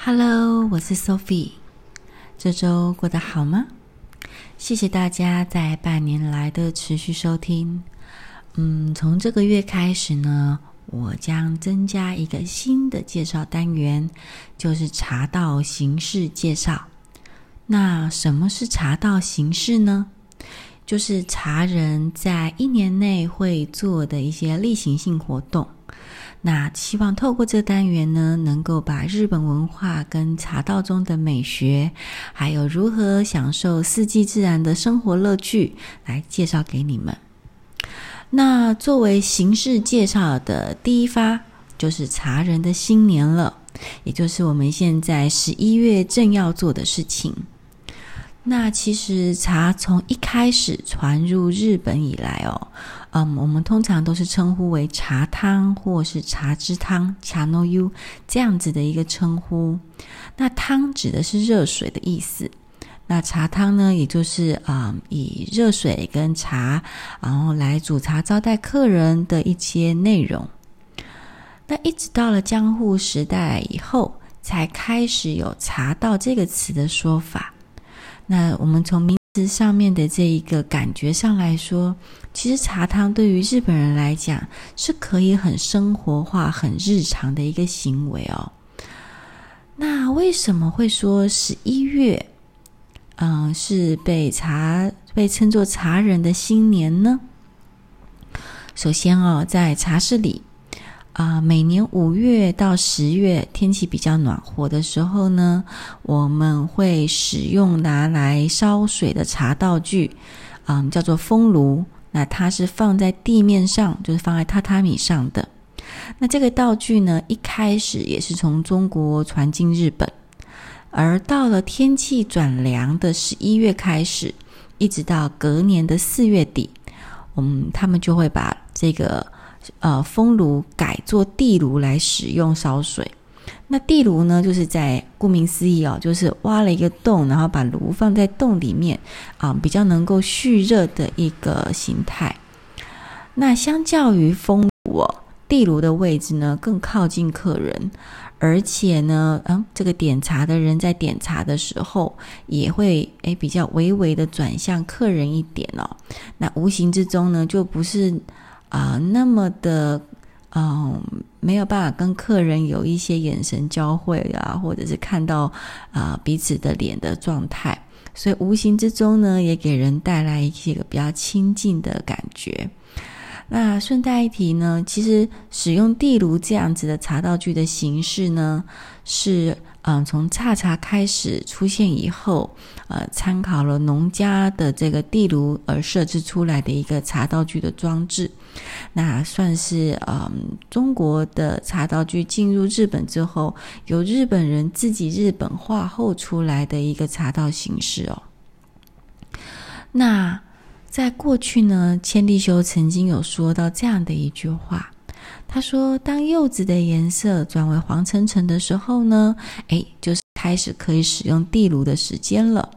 Hello，我是 Sophie。这周过得好吗？谢谢大家在半年来的持续收听。嗯，从这个月开始呢，我将增加一个新的介绍单元，就是茶道形式介绍。那什么是茶道形式呢？就是茶人在一年内会做的一些例行性活动。那希望透过这单元呢，能够把日本文化跟茶道中的美学，还有如何享受四季自然的生活乐趣，来介绍给你们。那作为形式介绍的第一发，就是茶人的新年了，也就是我们现在十一月正要做的事情。那其实茶从一开始传入日本以来哦。嗯，我们通常都是称呼为茶汤或是茶之汤 （cha no yu） 这样子的一个称呼。那汤指的是热水的意思。那茶汤呢，也就是啊、嗯，以热水跟茶，然后来煮茶招待客人的一些内容。那一直到了江户时代以后，才开始有茶道这个词的说法。那我们从明上面的这一个感觉上来说，其实茶汤对于日本人来讲是可以很生活化、很日常的一个行为哦。那为什么会说十一月，嗯、是被茶被称作茶人的新年呢？首先哦，在茶室里。啊、每年五月到十月天气比较暖和的时候呢，我们会使用拿来烧水的茶道具，嗯、叫做风炉。那它是放在地面上，就是放在榻榻米上的。那这个道具呢，一开始也是从中国传进日本，而到了天气转凉的十一月开始，一直到隔年的四月底，我们他们就会把这个。呃，风炉改做地炉来使用烧水。那地炉呢，就是在顾名思义哦，就是挖了一个洞，然后把炉放在洞里面啊，比较能够蓄热的一个形态。那相较于风炉哦，地炉的位置呢更靠近客人，而且呢，嗯，这个点茶的人在点茶的时候也会诶比较微微的转向客人一点哦。那无形之中呢，就不是。啊、那么的，嗯、没有办法跟客人有一些眼神交汇啊，或者是看到啊、彼此的脸的状态，所以无形之中呢，也给人带来一些个比较亲近的感觉。那顺带一提呢，其实使用地炉这样子的茶道具的形式呢，是。嗯，从茶茶开始出现以后，呃，参考了农家的这个地炉而设置出来的一个茶道具的装置，那算是嗯中国的茶道具进入日本之后，由日本人自己日本化后出来的一个茶道形式哦。那在过去呢，千利休曾经有说到这样的一句话。他说：“当柚子的颜色转为黄澄澄的时候呢，诶，就是开始可以使用地炉的时间了。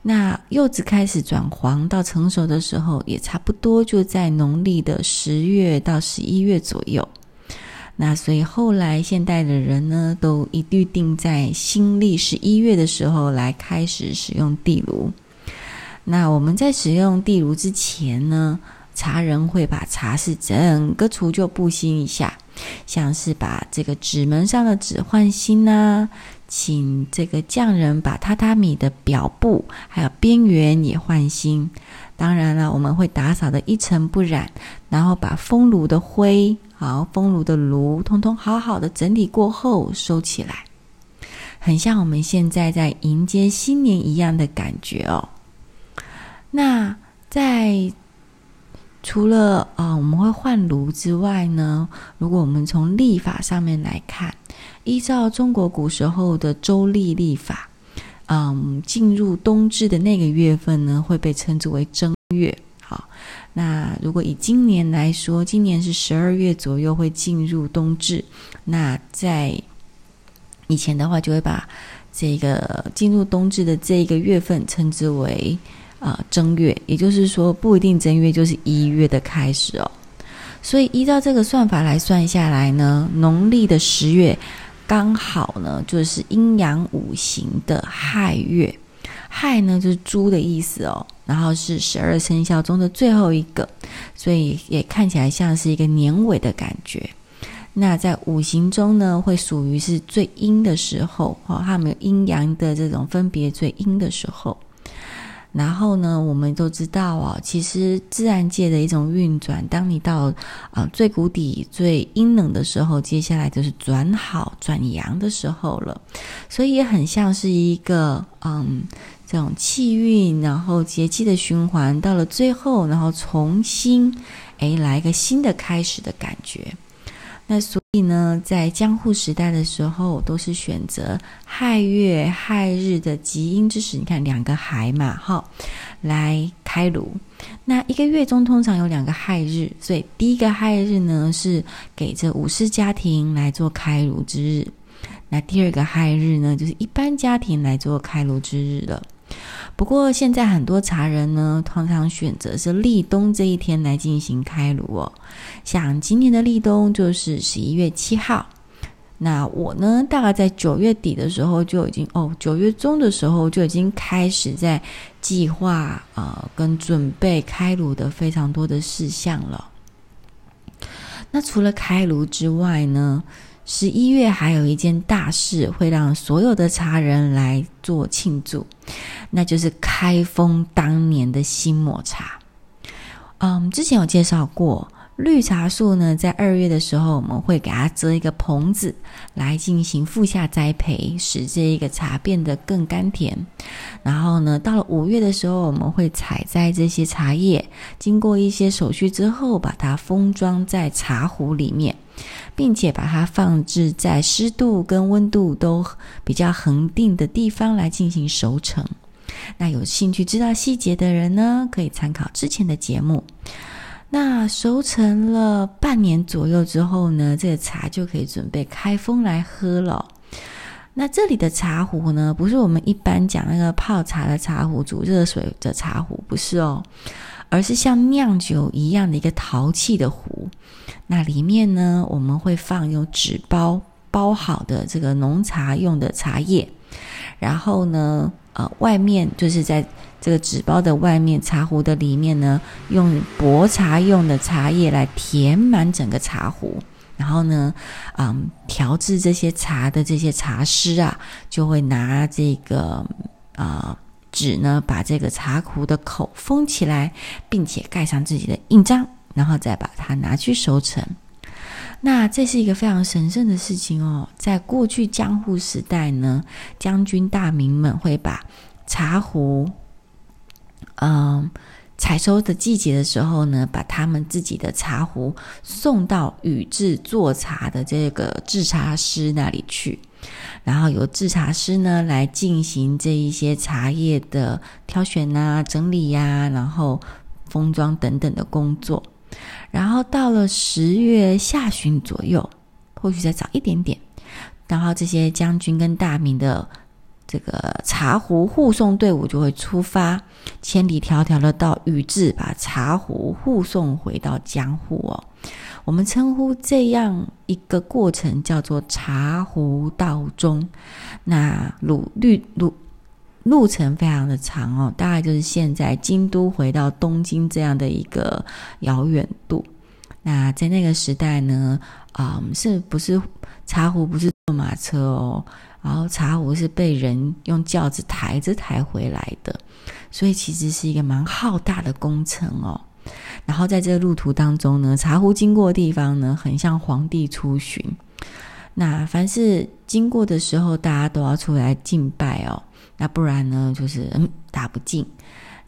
那柚子开始转黄到成熟的时候，也差不多就在农历的十月到十一月左右。那所以后来现代的人呢，都一律定在新历十一月的时候来开始使用地炉。那我们在使用地炉之前呢，茶人会把茶室整个除旧布新一下，像是把这个纸门上的纸换新啊，请这个匠人把榻榻米的表布还有边缘也换新。当然了，我们会打扫得一尘不染，然后把风炉的灰，好，风炉的炉，通通好好的整理过后收起来，很像我们现在在迎接新年一样的感觉哦。那在除了啊、我们会换炉之外呢，如果我们从历法上面来看，依照中国古时候的周历历法，嗯，进入冬至的那个月份呢，会被称之为正月。好，那如果以今年来说，今年是十二月左右会进入冬至，那在以前的话，就会把这个进入冬至的这一个月份称之为。啊、正月，也就是说，不一定正月就是一月的开始哦。所以依照这个算法来算下来呢，农历的十月刚好呢，就是阴阳五行的亥月。亥呢，就是猪的意思哦。然后是十二生肖中的最后一个，所以也看起来像是一个年尾的感觉。那在五行中呢，会属于是最阴的时候，哈，他们有阴阳的这种分别，最阴的时候。然后呢，我们都知道哦，其实自然界的一种运转，当你到啊、最谷底、最阴冷的时候，接下来就是转好、转阳的时候了。所以也很像是一个嗯，这种气运，然后节气的循环，到了最后，然后重新诶来一个新的开始的感觉。那所以呢，在江户时代的时候，都是选择亥月亥日的吉阴之时。你看两个亥嘛，哈，来开炉。那一个月中通常有两个亥日，所以第一个亥日呢是给这武士家庭来做开炉之日。那第二个亥日呢，就是一般家庭来做开炉之日了。不过现在很多茶人呢，通常选择是立冬这一天来进行开炉哦。像今年的立冬就是十一月七号，那我呢，大概在九月底的时候就已经哦，九月中的时候就已经开始在计划啊、跟准备开炉的非常多的事项了。那除了开炉之外呢，十一月还有一件大事会让所有的茶人来做庆祝，那就是开封当年的新抹茶。嗯，之前有介绍过。绿茶树呢，在二月的时候，我们会给它遮一个棚子，来进行覆下栽培，使这一个茶变得更甘甜。然后呢，到了五月的时候，我们会采摘这些茶叶，经过一些手续之后，把它封装在茶壶里面，并且把它放置在湿度跟温度都比较恒定的地方来进行熟成。那有兴趣知道细节的人呢，可以参考之前的节目。那熟成了半年左右之后呢，这个茶就可以准备开封来喝了。那这里的茶壶呢，不是我们一般讲那个泡茶的茶壶、煮热水的茶壶，不是哦，而是像酿酒一样的一个陶器的壶。那里面呢，我们会放用纸包包好的这个浓茶用的茶叶，然后呢，呃，外面就是在。这个纸包的外面，茶壶的里面呢，用薄茶用的茶叶来填满整个茶壶，然后呢，嗯，调制这些茶的这些茶师啊，就会拿这个啊、呃、纸呢，把这个茶壶的口封起来，并且盖上自己的印章，然后再把它拿去收成。那这是一个非常神圣的事情哦。在过去江户时代呢，将军大名们会把茶壶。嗯，采收的季节的时候呢，把他们自己的茶壶送到宇治做茶的这个制茶师那里去，然后由制茶师呢来进行这一些茶叶的挑选啊、整理呀、然后封装等等的工作。然后到了十月下旬左右，或许再早一点点，然后这些将军跟大名的。这个茶壶护送队伍就会出发，千里迢迢的到宇治，把茶壶护送回到江户哦。我们称呼这样一个过程叫做茶壶道中。那鲁绿鲁路程非常的长哦，大概就是现在京都回到东京这样的一个遥远度。那在那个时代呢，啊、是不是茶壶不是坐马车哦？然后茶壶是被人用轿子抬着抬回来的，所以其实是一个蛮浩大的工程哦。然后在这个路途当中呢，茶壶经过的地方呢，很像皇帝出巡。那凡是经过的时候，大家都要出来敬拜哦。那不然呢，就是嗯，打不进。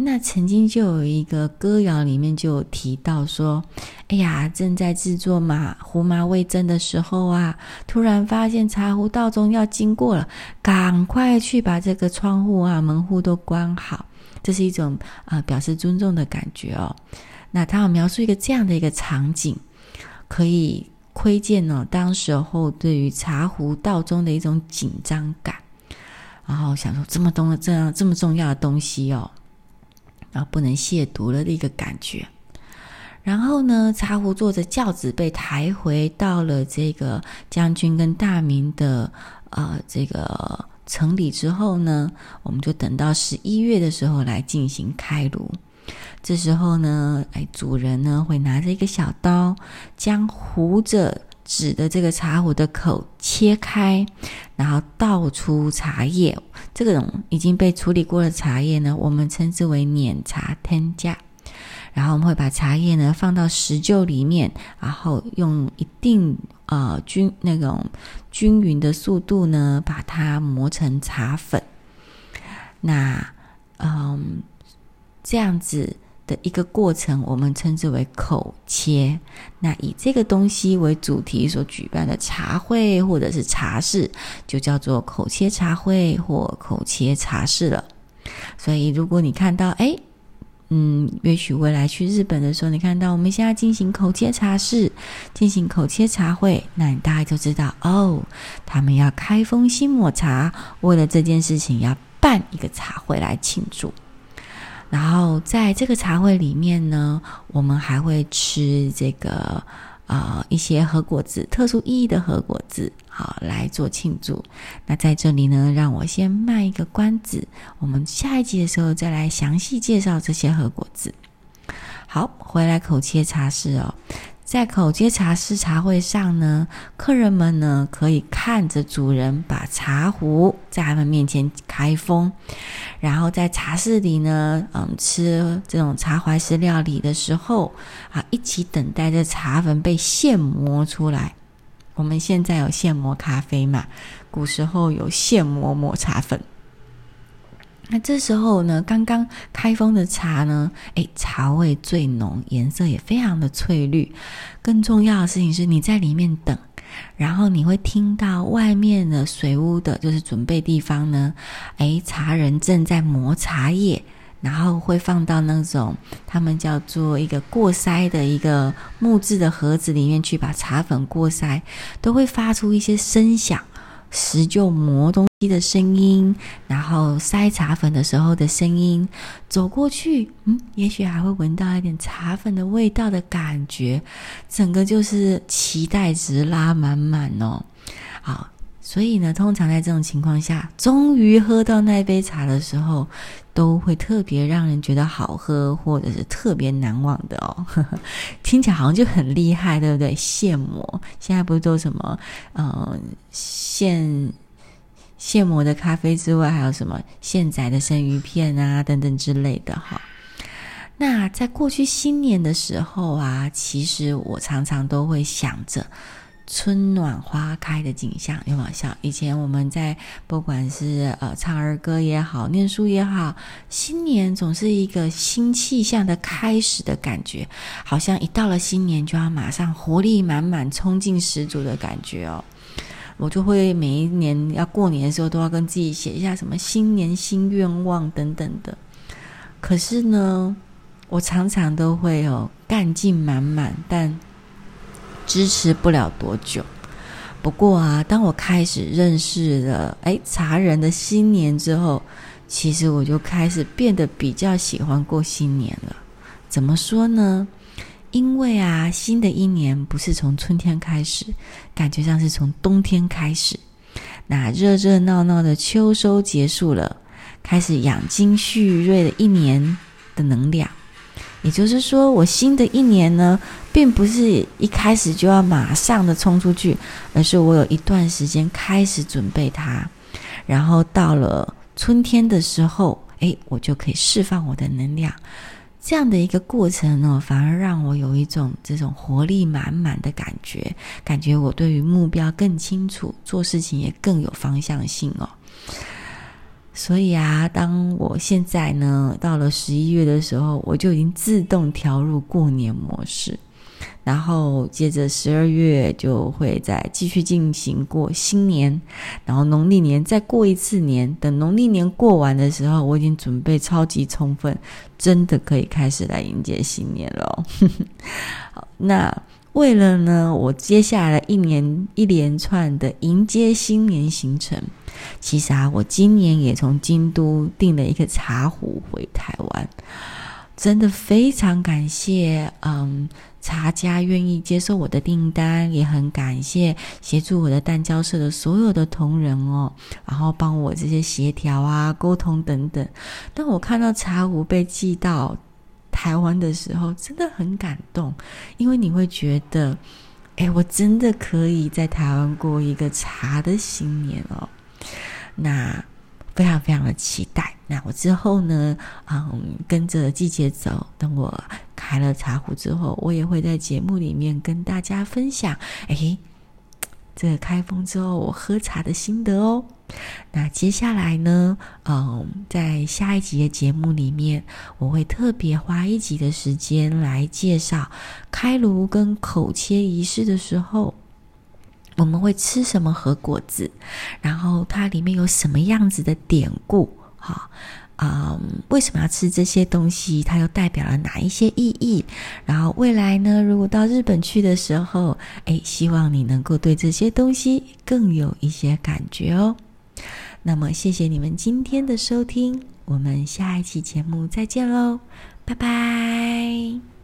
那曾经就有一个歌谣里面就提到说：“哎呀，正在制作马胡麻味噌的时候啊，突然发现茶壶道中要经过了，赶快去把这个窗户啊、门户都关好。”这是一种啊、表示尊重的感觉哦。那他要描述一个这样的一个场景，可以窥见哦，当时候对于茶壶道中的一种紧张感，然后想说这么东这样这么重要的东西哦。然后不能亵渎了的一个感觉，然后呢，茶壶坐着轿子被抬回到了这个将军跟大明的呃这个城里之后呢，我们就等到十一月的时候来进行开炉。这时候呢，哎，主人呢会拿着一个小刀，将糊着纸的这个茶壶的口切开，然后倒出茶叶。这种已经被处理过的茶叶呢，我们称之为碾茶添加。然后我们会把茶叶呢放到石臼里面，然后用一定呃均那种均匀的速度呢，把它磨成茶粉。那嗯，这样子。的一个过程，我们称之为口切。那以这个东西为主题所举办的茶会或者是茶室，就叫做口切茶会或口切茶室了。所以，如果你看到，哎，嗯，也许未来去日本的时候，你看到我们现在进行口切茶室，进行口切茶会，那你大概就知道，哦，他们要开封新抹茶，为了这件事情要办一个茶会来庆祝。然后在这个茶会里面呢，我们还会吃这个、呃、一些核果子，特殊意义的核果子，好来做庆祝。那在这里呢，让我先卖一个关子，我们下一集的时候再来详细介绍这些核果子。好，回来口切茶室哦。在口切茶室茶会上呢，客人们呢可以看着主人把茶壶在他们面前开封，然后在茶室里呢，嗯，吃这种茶怀石料理的时候啊，一起等待着茶粉被现磨出来。我们现在有现磨咖啡嘛？古时候有现磨抹茶粉。那这时候呢，刚刚开封的茶呢，诶，茶味最浓，颜色也非常的翠绿。更重要的事情是，你在里面等，然后你会听到外面的水屋的，就是准备地方呢，诶，茶人正在磨茶叶，然后会放到那种他们叫做一个过筛的一个木质的盒子里面去，把茶粉过筛，都会发出一些声响。石臼磨东西的声音，然后筛茶粉的时候的声音，走过去，嗯，也许还会闻到一点茶粉的味道的感觉，整个就是期待值拉满满哦。好，所以呢，通常在这种情况下，终于喝到那杯茶的时候，都会特别让人觉得好喝，或者是特别难忘的哦。呵呵，听起来好像就很厉害，对不对？现磨，现在不是都什么，嗯，现现磨的咖啡之外，还有什么现宰的生鱼片啊，等等之类的哈。那在过去新年的时候啊，其实我常常都会想着。春暖花开的景象有没有像以前我们在不管是呃唱儿歌也好，念书也好，新年总是一个新气象的开始的感觉，好像一到了新年就要马上活力满满、冲劲十足的感觉哦。我就会每一年要过年的时候都要跟自己写一下什么新年新愿望等等的。可是呢，我常常都会有干劲满满，但。支持不了多久，不过啊，当我开始认识了哎茶人的新年之后，其实我就开始变得比较喜欢过新年了。怎么说呢？因为啊，新的一年不是从春天开始，感觉上是从冬天开始。那热热闹闹的秋收结束了，开始养精蓄锐的一年的能量。也就是说，我新的一年呢，并不是一开始就要马上的冲出去，而是我有一段时间开始准备它，然后到了春天的时候，诶，我就可以释放我的能量。这样的一个过程呢，反而让我有一种这种活力满满的感觉，感觉我对于目标更清楚，做事情也更有方向性哦。所以啊，当我现在呢，到了十一月的时候，我就已经自动调入过年模式，然后接着十二月就会再继续进行过新年，然后农历年再过一次年。等农历年过完的时候，我已经准备超级充分，真的可以开始来迎接新年了。好，那。为了呢，我接下来一年一连串的迎接新年行程，其实啊，我今年也从京都订了一个茶壶回台湾。真的非常感谢，嗯，茶家愿意接受我的订单，也很感谢协助我的蛋教社的所有的同仁哦，然后帮我这些协调啊、沟通等等。当我看到茶壶被寄到台湾的时候，真的很感动，因为你会觉得，哎，我真的可以在台湾过一个茶的新年哦。那。非常非常的期待。那我之后呢，嗯，跟着季节走。等我开了茶壶之后，我也会在节目里面跟大家分享。诶，这个开封之后我喝茶的心得哦。那接下来呢，嗯，在下一集的节目里面，我会特别花一集的时间来介绍开炉跟口切仪式的时候。我们会吃什么和果子？然后它里面有什么样子的典故？哈，嗯，为什么要吃这些东西？它又代表了哪一些意义？然后未来呢，如果到日本去的时候，诶，希望你能够对这些东西更有一些感觉哦。那么，谢谢你们今天的收听，我们下一期节目再见喽，拜拜。